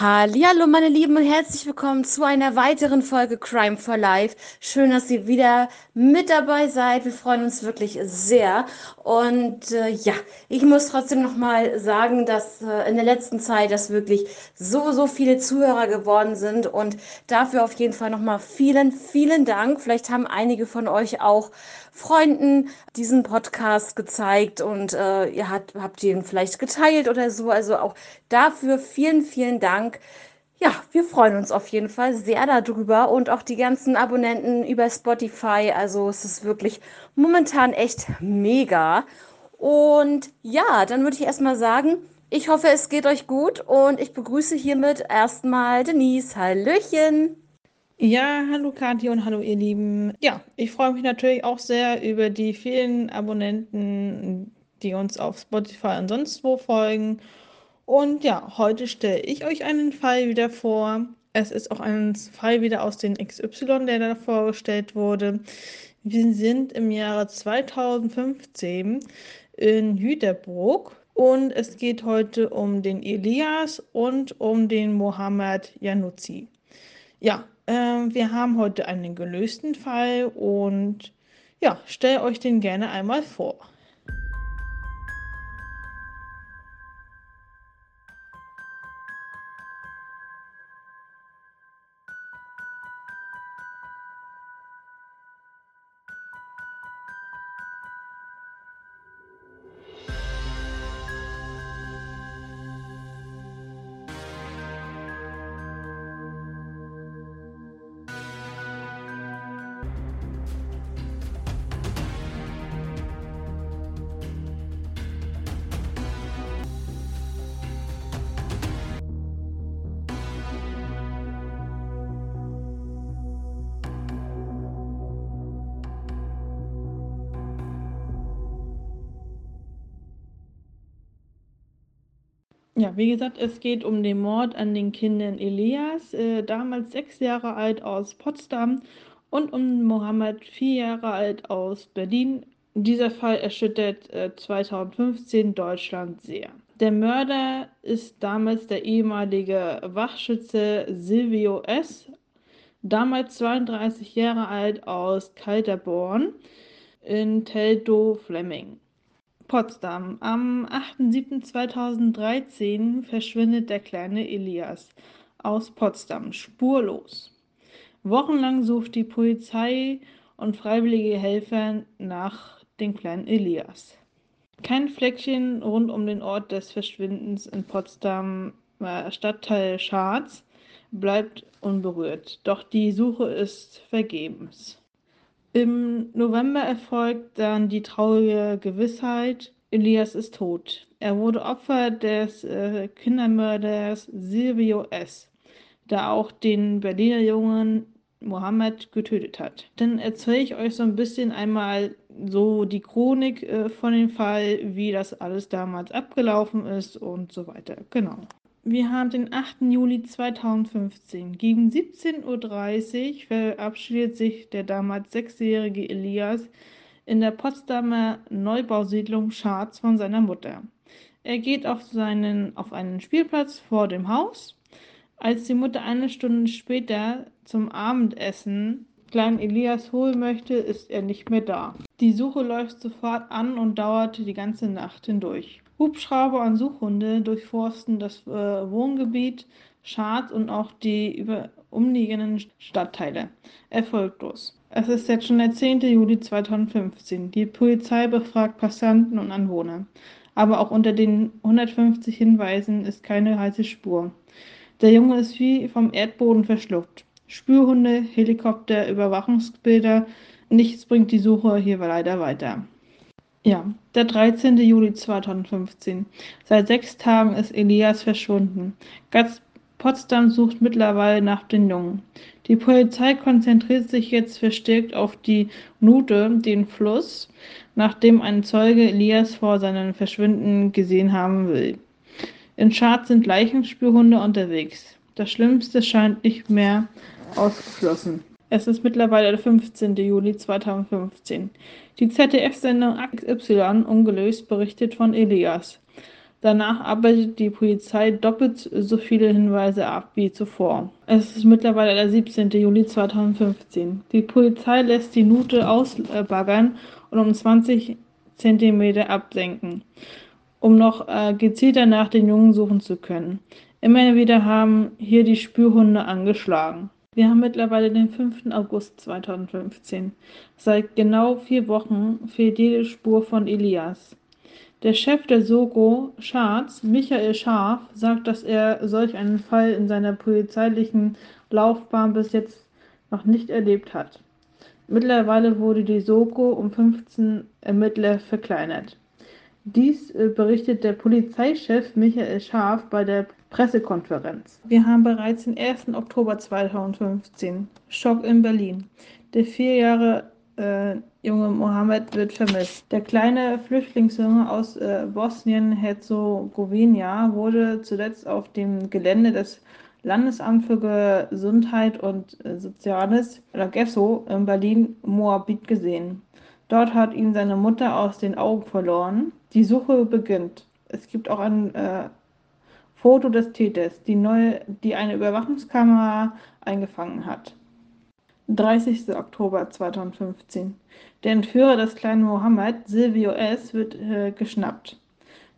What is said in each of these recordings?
Hallihallo, meine Lieben und herzlich willkommen zu einer weiteren Folge Crime for Life. Schön, dass ihr wieder mit dabei seid. Wir freuen uns wirklich sehr. Und äh, ja, ich muss trotzdem noch mal sagen, dass äh, in der letzten Zeit das wirklich so so viele Zuhörer geworden sind und dafür auf jeden Fall noch mal vielen vielen Dank. Vielleicht haben einige von euch auch Freunden diesen Podcast gezeigt und äh, ihr habt, habt ihn vielleicht geteilt oder so. Also auch dafür vielen, vielen Dank. Ja, wir freuen uns auf jeden Fall sehr darüber und auch die ganzen Abonnenten über Spotify. Also es ist wirklich momentan echt mega. Und ja, dann würde ich erstmal sagen, ich hoffe, es geht euch gut und ich begrüße hiermit erstmal Denise. Hallöchen! Ja, hallo Kathi und hallo ihr Lieben. Ja, ich freue mich natürlich auch sehr über die vielen Abonnenten, die uns auf Spotify und sonst wo folgen. Und ja, heute stelle ich euch einen Fall wieder vor. Es ist auch ein Fall wieder aus den XY, der da vorgestellt wurde. Wir sind im Jahre 2015 in Hüterbruck und es geht heute um den Elias und um den Mohammed Januzzi. Ja, wir haben heute einen gelösten Fall und ja, stellt euch den gerne einmal vor. Ja, wie gesagt, es geht um den Mord an den Kindern Elias, äh, damals sechs Jahre alt aus Potsdam, und um Mohammed, vier Jahre alt aus Berlin. Dieser Fall erschüttert äh, 2015 Deutschland sehr. Der Mörder ist damals der ehemalige Wachschütze Silvio S., damals 32 Jahre alt aus Kalterborn in Teltow-Fleming. Potsdam. Am 8.7.2013 verschwindet der kleine Elias aus Potsdam spurlos. Wochenlang sucht die Polizei und freiwillige Helfer nach dem kleinen Elias. Kein Fleckchen rund um den Ort des Verschwindens in Potsdam, äh, Stadtteil Scharz, bleibt unberührt. Doch die Suche ist vergebens. Im November erfolgt dann die traurige Gewissheit, Elias ist tot. Er wurde Opfer des äh, Kindermörders Silvio S., der auch den Berliner Jungen Mohammed getötet hat. Dann erzähle ich euch so ein bisschen einmal so die Chronik äh, von dem Fall, wie das alles damals abgelaufen ist und so weiter. Genau. Wir haben den 8. Juli 2015. Gegen 17.30 Uhr verabschiedet sich der damals sechsjährige Elias in der Potsdamer Neubausiedlung Scharz von seiner Mutter. Er geht auf, seinen, auf einen Spielplatz vor dem Haus. Als die Mutter eine Stunde später zum Abendessen kleinen Elias holen möchte, ist er nicht mehr da. Die Suche läuft sofort an und dauert die ganze Nacht hindurch. Hubschrauber und Suchhunde durchforsten das äh, Wohngebiet Scharz und auch die über umliegenden Stadtteile. Erfolglos. Es ist jetzt schon der 10. Juli 2015. Die Polizei befragt Passanten und Anwohner. Aber auch unter den 150 Hinweisen ist keine heiße Spur. Der Junge ist wie vom Erdboden verschluckt. Spürhunde, Helikopter, Überwachungsbilder, nichts bringt die Suche hier leider weiter. Ja, der 13. Juli 2015. Seit sechs Tagen ist Elias verschwunden. Ganz Potsdam sucht mittlerweile nach den Jungen. Die Polizei konzentriert sich jetzt verstärkt auf die Nute, den Fluss, nachdem ein Zeuge Elias vor seinem Verschwinden gesehen haben will. In Schad sind Leichenspürhunde unterwegs. Das Schlimmste scheint nicht mehr ausgeschlossen. Es ist mittlerweile der 15. Juli 2015. Die ZDF-Sendung XY ungelöst berichtet von Elias. Danach arbeitet die Polizei doppelt so viele Hinweise ab wie zuvor. Es ist mittlerweile der 17. Juli 2015. Die Polizei lässt die Nute ausbaggern und um 20 cm absenken, um noch äh, gezielter nach den Jungen suchen zu können. Immer wieder haben hier die Spürhunde angeschlagen. Wir haben mittlerweile den 5. August 2015. Seit genau vier Wochen fehlt jede Spur von Elias. Der Chef der Soko Scharz, Michael Scharf, sagt, dass er solch einen Fall in seiner polizeilichen Laufbahn bis jetzt noch nicht erlebt hat. Mittlerweile wurde die Soko um 15 Ermittler verkleinert. Dies äh, berichtet der Polizeichef Michael Scharf bei der Pressekonferenz. Wir haben bereits den 1. Oktober 2015. Schock in Berlin. Der vier Jahre äh, junge Mohammed wird vermisst. Der kleine Flüchtlingsjunge aus äh, Bosnien-Herzegowina wurde zuletzt auf dem Gelände des Landesamt für Gesundheit und äh, Soziales, oder GESSO, in Berlin-Moabit gesehen. Dort hat ihn seine Mutter aus den Augen verloren. Die Suche beginnt. Es gibt auch ein äh, Foto des Täters, die, neue, die eine Überwachungskamera eingefangen hat. 30. Oktober 2015. Der Entführer des kleinen Mohammed, Silvio S., wird äh, geschnappt.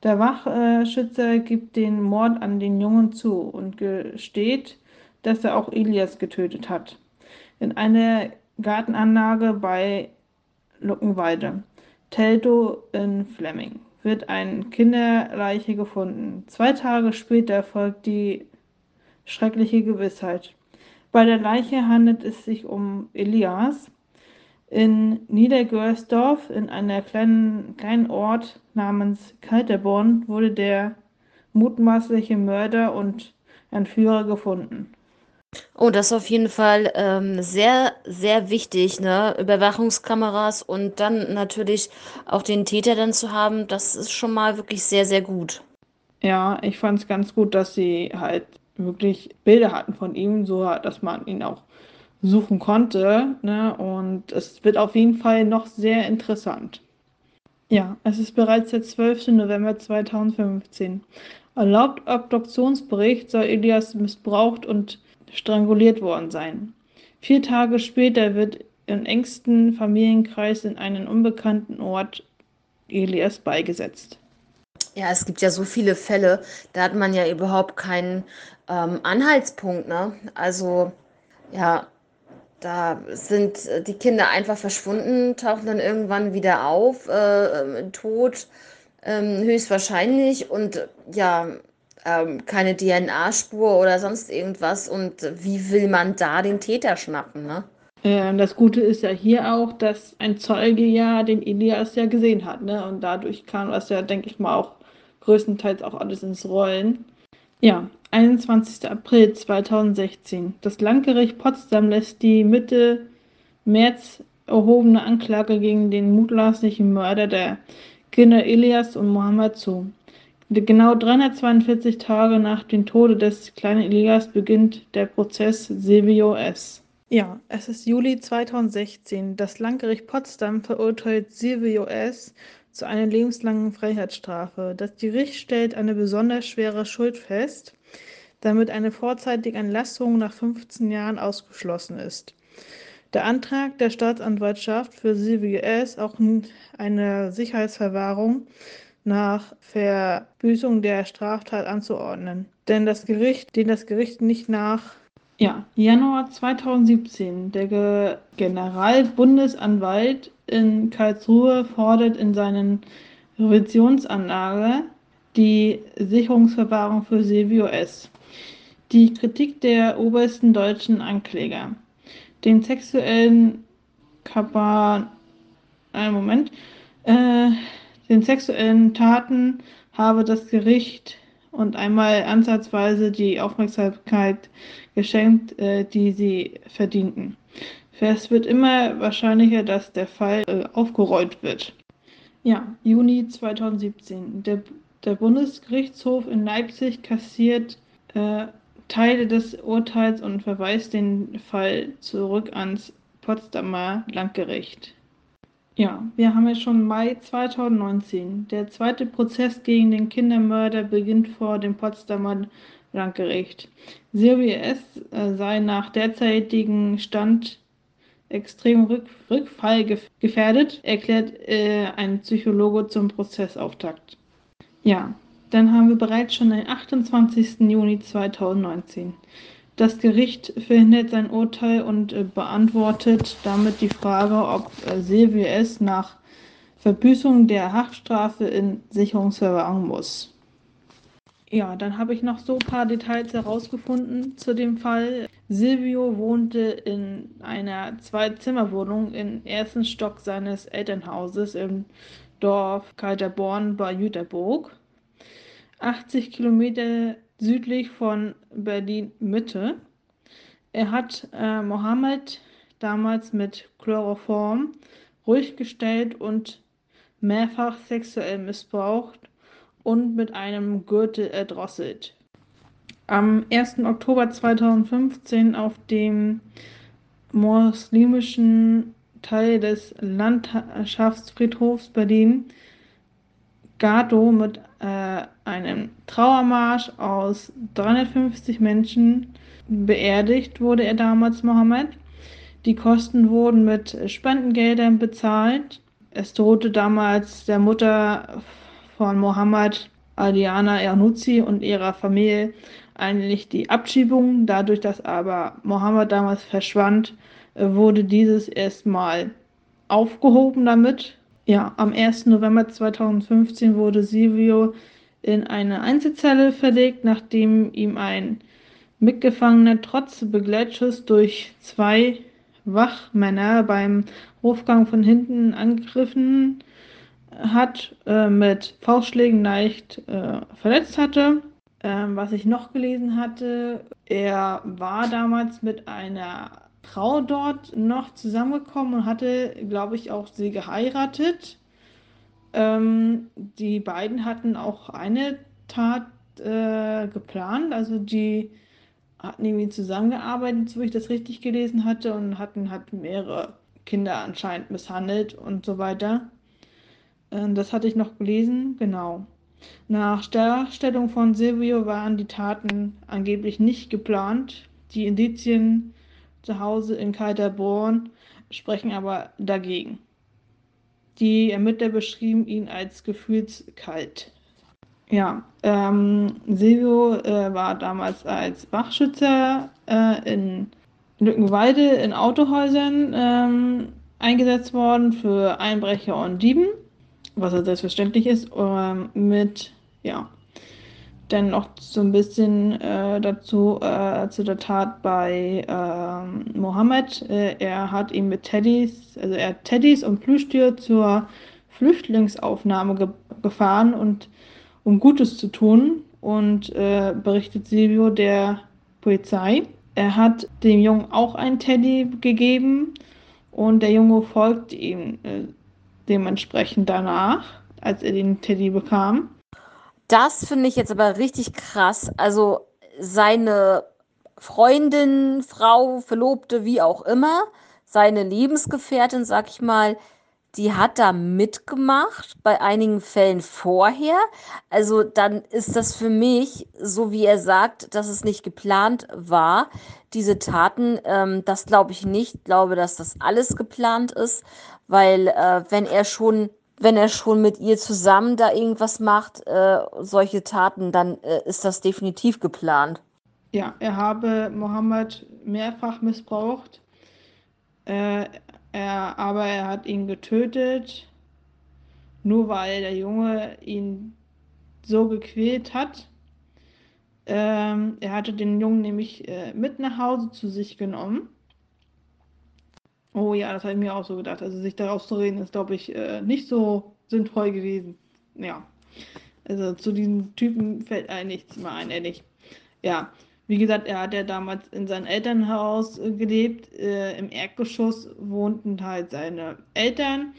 Der Wachschützer gibt den Mord an den Jungen zu und gesteht, dass er auch Elias getötet hat. In einer Gartenanlage bei Luckenwalde, Teltow in Flemming, wird ein Kinderleiche gefunden. Zwei Tage später folgt die schreckliche Gewissheit. Bei der Leiche handelt es sich um Elias. In Niedergörsdorf, in einem kleinen, kleinen Ort namens Kalterborn, wurde der mutmaßliche Mörder und Entführer gefunden. Oh, das ist auf jeden Fall ähm, sehr, sehr wichtig, ne? Überwachungskameras und dann natürlich auch den Täter dann zu haben, das ist schon mal wirklich sehr, sehr gut. Ja, ich fand es ganz gut, dass sie halt wirklich Bilder hatten von ihm, so dass man ihn auch suchen konnte. Ne? Und es wird auf jeden Fall noch sehr interessant. Ja, es ist bereits der 12. November 2015. Erlaubt Obduktionsbericht soll Elias missbraucht und stranguliert worden sein. Vier Tage später wird im engsten Familienkreis in einen unbekannten Ort Elias beigesetzt. Ja, es gibt ja so viele Fälle, da hat man ja überhaupt keinen ähm, Anhaltspunkt, ne? Also, ja, da sind äh, die Kinder einfach verschwunden, tauchen dann irgendwann wieder auf, äh, ähm, tot, ähm, höchstwahrscheinlich und ja, ähm, keine DNA-Spur oder sonst irgendwas. Und wie will man da den Täter schnappen, ne? Ähm, das Gute ist ja hier auch, dass ein Zeuge ja den Elias ja gesehen hat, ne? Und dadurch kam das ja, denke ich mal, auch größtenteils auch alles ins Rollen. Ja, 21. April 2016. Das Landgericht Potsdam lässt die Mitte März erhobene Anklage gegen den mutmaßlichen Mörder der Kinder Elias und Mohammed zu. Genau 342 Tage nach dem Tode des kleinen Elias beginnt der Prozess Silvio S. Ja, es ist Juli 2016. Das Landgericht Potsdam verurteilt Silvio S zu einer lebenslangen Freiheitsstrafe. Das Gericht stellt eine besonders schwere Schuld fest, damit eine vorzeitige Entlassung nach 15 Jahren ausgeschlossen ist. Der Antrag der Staatsanwaltschaft für Silvio S. auch eine Sicherheitsverwahrung nach Verbüßung der Straftat anzuordnen. Denn das Gericht, den das Gericht nicht nach ja, Januar 2017. Der Generalbundesanwalt in Karlsruhe fordert in seinen Revisionsanlage die Sicherungsverwahrung für Silvio S. Die Kritik der obersten deutschen Ankläger. Den sexuellen Kapan. Einen Moment. Äh, den sexuellen Taten habe das Gericht und einmal ansatzweise die Aufmerksamkeit geschenkt, äh, die sie verdienten. Es wird immer wahrscheinlicher, dass der Fall äh, aufgerollt wird. Ja, Juni 2017. Der, der Bundesgerichtshof in Leipzig kassiert äh, Teile des Urteils und verweist den Fall zurück ans Potsdamer Landgericht. Ja, wir haben jetzt schon Mai 2019. Der zweite Prozess gegen den Kindermörder beginnt vor dem Potsdamer Landgericht. Silvia S. Sei nach derzeitigem Stand extrem Rück Rückfall gefährdet, erklärt äh, ein Psychologe zum Prozessauftakt. Ja, dann haben wir bereits schon den 28. Juni 2019. Das Gericht verhindert sein Urteil und äh, beantwortet damit die Frage, ob äh, Silvio S. nach Verbüßung der Haftstrafe in Sicherungsverwahrung muss. Ja, dann habe ich noch so ein paar Details herausgefunden zu dem Fall. Silvio wohnte in einer Zwei-Zimmer-Wohnung im ersten Stock seines Elternhauses im Dorf Kalterborn bei Jüterburg. 80 Kilometer südlich von Berlin-Mitte. Er hat äh, Mohammed damals mit Chloroform ruhig gestellt und mehrfach sexuell missbraucht und mit einem Gürtel erdrosselt. Am 1. Oktober 2015 auf dem muslimischen Teil des Landschaftsfriedhofs Berlin Gato mit äh, einem Trauermarsch aus 350 Menschen beerdigt wurde er damals Mohammed. Die Kosten wurden mit Spendengeldern bezahlt. Es drohte damals der Mutter von Mohammed Adiana Ernuzzi und ihrer Familie eigentlich die Abschiebung. Dadurch, dass aber Mohammed damals verschwand, wurde dieses erstmal aufgehoben damit ja, am 1. November 2015 wurde Silvio in eine Einzelzelle verlegt, nachdem ihm ein Mitgefangener trotz Begleitschuss durch zwei Wachmänner beim Hofgang von hinten angegriffen hat, äh, mit Faustschlägen leicht äh, verletzt hatte. Ähm, was ich noch gelesen hatte, er war damals mit einer Frau dort noch zusammengekommen und hatte, glaube ich, auch sie geheiratet. Ähm, die beiden hatten auch eine Tat äh, geplant, also die hatten irgendwie zusammengearbeitet, so ich das richtig gelesen hatte, und hatten halt mehrere Kinder anscheinend misshandelt und so weiter. Ähm, das hatte ich noch gelesen, genau. Nach Darstellung von Silvio waren die Taten angeblich nicht geplant. Die Indizien zu Hause in Kalterborn sprechen aber dagegen. Die Ermittler beschrieben ihn als gefühlskalt. Ja, ähm, Silvio äh, war damals als Wachschützer äh, in Lückenwalde in Autohäusern ähm, eingesetzt worden für Einbrecher und Dieben, was ja selbstverständlich ist, ähm, mit ja, dann noch so ein bisschen äh, dazu äh, zu der Tat bei äh, Mohammed. Er hat ihn mit Teddys, also er hat Teddys und Plüschtier zur Flüchtlingsaufnahme ge gefahren und um Gutes zu tun und äh, berichtet Silvio der Polizei. Er hat dem Jungen auch einen Teddy gegeben und der Junge folgt ihm äh, dementsprechend danach, als er den Teddy bekam. Das finde ich jetzt aber richtig krass. Also seine Freundin, Frau, Verlobte, wie auch immer, seine Lebensgefährtin, sag ich mal, die hat da mitgemacht, bei einigen Fällen vorher. Also dann ist das für mich, so wie er sagt, dass es nicht geplant war, diese Taten, ähm, das glaube ich nicht. Ich glaube, dass das alles geplant ist, weil äh, wenn er schon wenn er schon mit ihr zusammen da irgendwas macht, äh, solche Taten, dann äh, ist das definitiv geplant. Ja, er habe Mohammed mehrfach missbraucht, äh, er, aber er hat ihn getötet, nur weil der Junge ihn so gequält hat. Ähm, er hatte den Jungen nämlich äh, mit nach Hause zu sich genommen Oh ja, das habe ich mir auch so gedacht. Also sich daraus zu reden, ist, glaube ich, äh, nicht so sinnvoll gewesen. Ja. Also zu diesen Typen fällt einem nichts mehr ein, ehrlich. Ja, wie gesagt, er hat ja damals in seinem Elternhaus gelebt. Äh, Im Erdgeschoss wohnten halt seine Eltern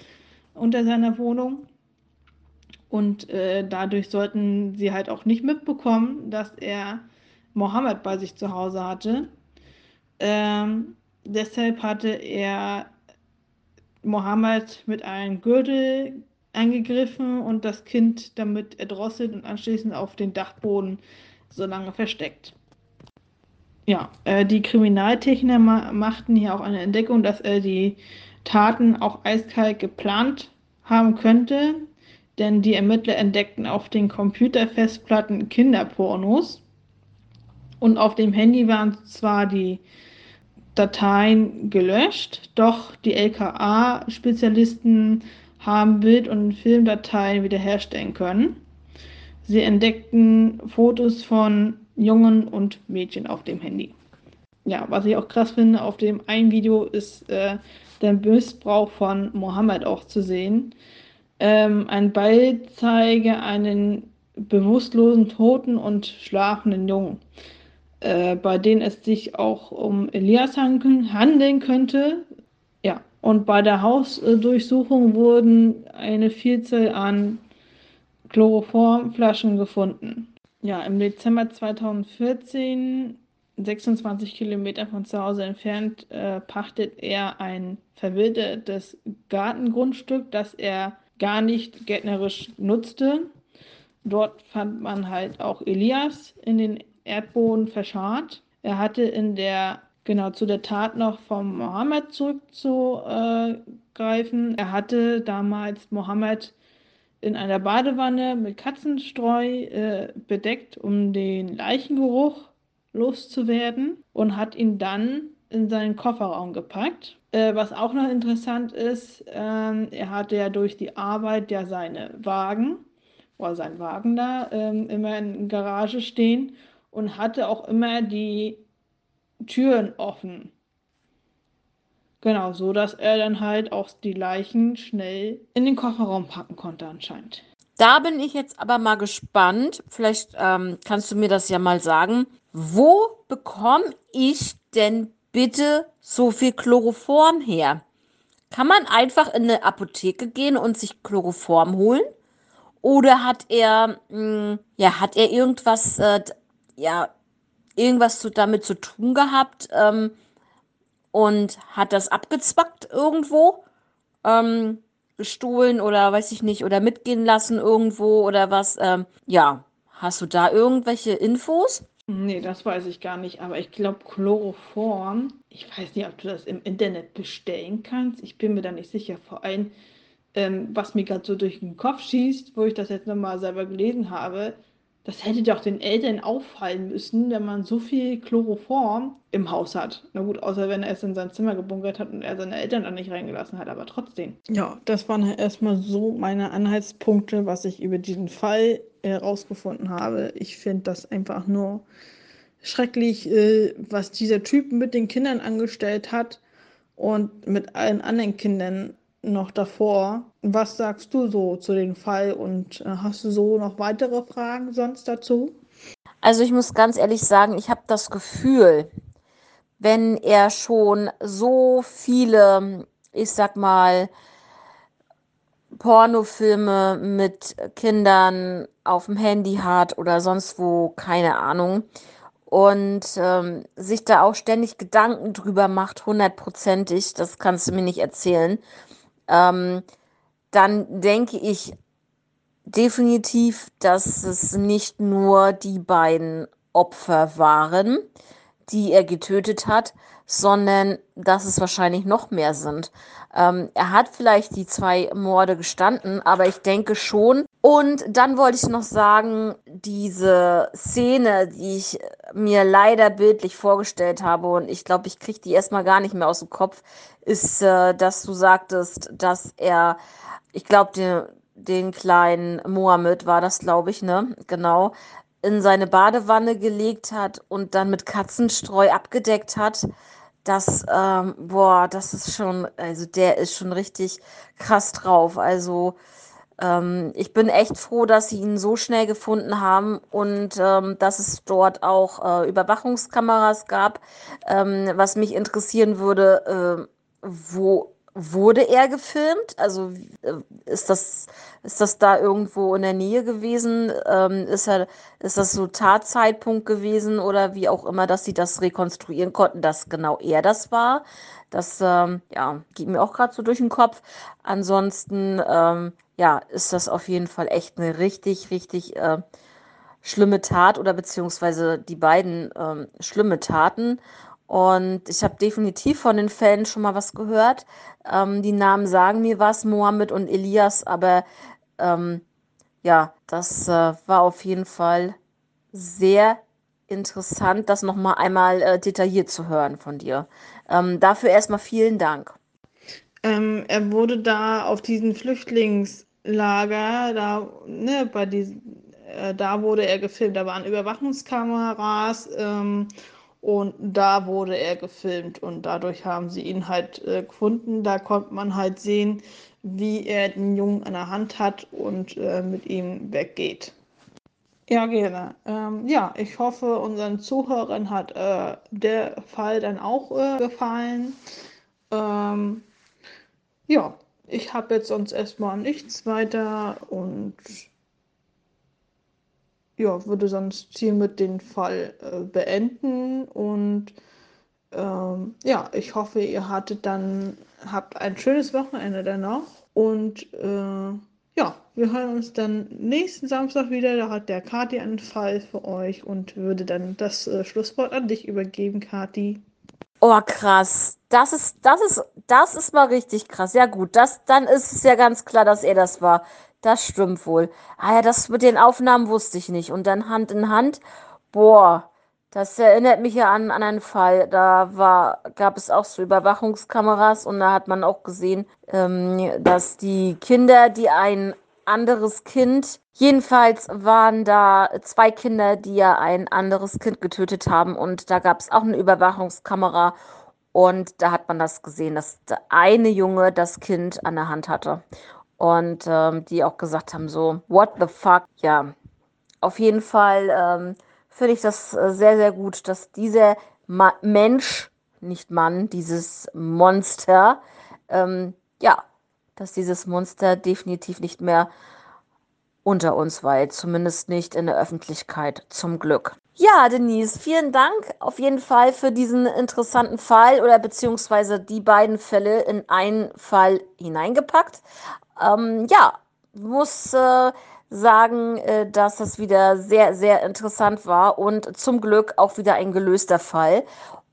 unter seiner Wohnung. Und äh, dadurch sollten sie halt auch nicht mitbekommen, dass er Mohammed bei sich zu Hause hatte. Ähm, deshalb hatte er Mohammed mit einem Gürtel angegriffen und das Kind damit erdrosselt und anschließend auf den Dachboden so lange versteckt. Ja, äh, die Kriminaltechniker ma machten hier auch eine Entdeckung, dass er die Taten auch eiskalt geplant haben könnte, denn die Ermittler entdeckten auf den Computerfestplatten Kinderpornos und auf dem Handy waren zwar die Dateien gelöscht, doch die LKA-Spezialisten haben Bild- und Filmdateien wiederherstellen können. Sie entdeckten Fotos von Jungen und Mädchen auf dem Handy. Ja, was ich auch krass finde, auf dem einen Video ist äh, der Missbrauch von Mohammed auch zu sehen. Ähm, ein Ball zeige einen bewusstlosen, toten und schlafenden Jungen, äh, bei denen es sich auch um Elias handeln könnte. Ja, und bei der Hausdurchsuchung wurden eine Vielzahl an Chloroformflaschen gefunden. Ja, im Dezember 2014, 26 Kilometer von zu Hause entfernt, äh, pachtet er ein verwildertes Gartengrundstück, das er gar nicht gärtnerisch nutzte. Dort fand man halt auch Elias in den Erdboden verscharrt. Er hatte in der, genau zu der Tat noch vom Mohammed zurückzugreifen. Er hatte damals Mohammed in einer Badewanne mit Katzenstreu äh, bedeckt, um den Leichengeruch loszuwerden und hat ihn dann in seinen Kofferraum gepackt. Äh, was auch noch interessant ist, ähm, er hatte ja durch die Arbeit ja seine Wagen oder seinen Wagen da ähm, immer in der Garage stehen und hatte auch immer die Türen offen. Genau, so dass er dann halt auch die Leichen schnell in den Kofferraum packen konnte anscheinend. Da bin ich jetzt aber mal gespannt. Vielleicht ähm, kannst du mir das ja mal sagen. Wo bekomme ich denn bitte so viel Chloroform her? Kann man einfach in eine Apotheke gehen und sich Chloroform holen? Oder hat er, mh, hm, ja, hat er irgendwas, äh, ja, irgendwas zu, damit zu tun gehabt? Ähm, und hat das abgezwackt irgendwo, ähm, gestohlen oder weiß ich nicht, oder mitgehen lassen irgendwo oder was. Ähm, ja, hast du da irgendwelche Infos? Nee, das weiß ich gar nicht, aber ich glaube Chloroform, ich weiß nicht, ob du das im Internet bestellen kannst. Ich bin mir da nicht sicher. Vor allem, ähm, was mir gerade so durch den Kopf schießt, wo ich das jetzt nochmal selber gelesen habe, das hätte doch den Eltern auffallen müssen, wenn man so viel Chloroform im Haus hat. Na gut, außer wenn er es in sein Zimmer gebunkert hat und er seine Eltern da nicht reingelassen hat, aber trotzdem. Ja, das waren erstmal so meine Anhaltspunkte, was ich über diesen Fall herausgefunden habe. Ich finde das einfach nur schrecklich, äh, was dieser Typ mit den Kindern angestellt hat und mit allen anderen Kindern noch davor. Was sagst du so zu dem Fall und äh, hast du so noch weitere Fragen sonst dazu? Also ich muss ganz ehrlich sagen, ich habe das Gefühl, wenn er schon so viele, ich sag mal, Pornofilme mit Kindern auf dem Handy hat oder sonst wo, keine Ahnung, und ähm, sich da auch ständig Gedanken drüber macht, hundertprozentig, das kannst du mir nicht erzählen, ähm, dann denke ich definitiv, dass es nicht nur die beiden Opfer waren, die er getötet hat, sondern dass es wahrscheinlich noch mehr sind. Ähm, er hat vielleicht die zwei Morde gestanden, aber ich denke schon. Und dann wollte ich noch sagen, diese Szene, die ich mir leider bildlich vorgestellt habe, und ich glaube, ich kriege die erstmal gar nicht mehr aus dem Kopf, ist, äh, dass du sagtest, dass er, ich glaube, den, den kleinen Mohammed war das, glaube ich, ne? Genau, in seine Badewanne gelegt hat und dann mit Katzenstreu abgedeckt hat. Das, ähm, boah, das ist schon, also der ist schon richtig krass drauf. Also, ähm, ich bin echt froh, dass sie ihn so schnell gefunden haben und ähm, dass es dort auch äh, Überwachungskameras gab. Ähm, was mich interessieren würde, äh, wo wurde er gefilmt? Also äh, ist das, ist das da irgendwo in der Nähe gewesen? Ähm, ist, er, ist das so Tatzeitpunkt gewesen oder wie auch immer, dass sie das rekonstruieren konnten, dass genau er das war? Das ähm, ja, geht mir auch gerade so durch den Kopf. Ansonsten ähm, ja, ist das auf jeden Fall echt eine richtig, richtig äh, schlimme Tat oder beziehungsweise die beiden ähm, schlimme Taten. Und ich habe definitiv von den Fällen schon mal was gehört. Ähm, die Namen sagen mir was, Mohammed und Elias, aber ähm, ja, das äh, war auf jeden Fall sehr interessant, das nochmal einmal äh, detailliert zu hören von dir. Ähm, dafür erstmal vielen Dank. Ähm, er wurde da auf diesen Flüchtlingslager, da, ne, bei diesen, äh, da wurde er gefilmt. Da waren Überwachungskameras ähm, und da wurde er gefilmt und dadurch haben sie ihn halt äh, gefunden. Da konnte man halt sehen, wie er den Jungen an der Hand hat und äh, mit ihm weggeht. Ja, gerne. Ähm, ja, ich hoffe, unseren Zuhörern hat äh, der Fall dann auch äh, gefallen. Ähm, ja, ich habe jetzt sonst erstmal nichts weiter und ja, würde sonst hiermit den Fall äh, beenden und ähm, ja, ich hoffe, ihr hattet dann, habt ein schönes Wochenende danach und äh, ja, wir hören uns dann nächsten Samstag wieder. Da hat der Kati einen Fall für euch und würde dann das äh, Schlusswort an dich übergeben, Kati. Oh, krass. Das ist, das ist, das ist mal richtig krass. Ja, gut, das, dann ist es ja ganz klar, dass er das war. Das stimmt wohl. Ah ja, das mit den Aufnahmen wusste ich nicht. Und dann Hand in Hand. Boah, das erinnert mich ja an, an einen Fall. Da war, gab es auch so Überwachungskameras und da hat man auch gesehen, ähm, dass die Kinder, die ein anderes Kind, jedenfalls waren da zwei Kinder, die ja ein anderes Kind getötet haben und da gab es auch eine Überwachungskamera und da hat man das gesehen, dass der eine Junge das Kind an der Hand hatte und ähm, die auch gesagt haben, so, what the fuck? Ja, auf jeden Fall ähm, finde ich das äh, sehr, sehr gut, dass dieser Ma Mensch, nicht Mann, dieses Monster, ähm, ja, dass dieses Monster definitiv nicht mehr unter uns weilt, zumindest nicht in der Öffentlichkeit, zum Glück. Ja, Denise, vielen Dank auf jeden Fall für diesen interessanten Fall oder beziehungsweise die beiden Fälle in einen Fall hineingepackt. Ähm, ja, muss äh, sagen, äh, dass das wieder sehr, sehr interessant war und zum Glück auch wieder ein gelöster Fall.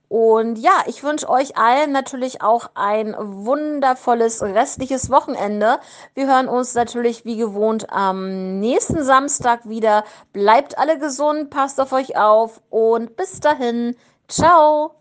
Und ja, ich wünsche euch allen natürlich auch ein wundervolles restliches Wochenende. Wir hören uns natürlich wie gewohnt am nächsten Samstag wieder. Bleibt alle gesund, passt auf euch auf und bis dahin. Ciao.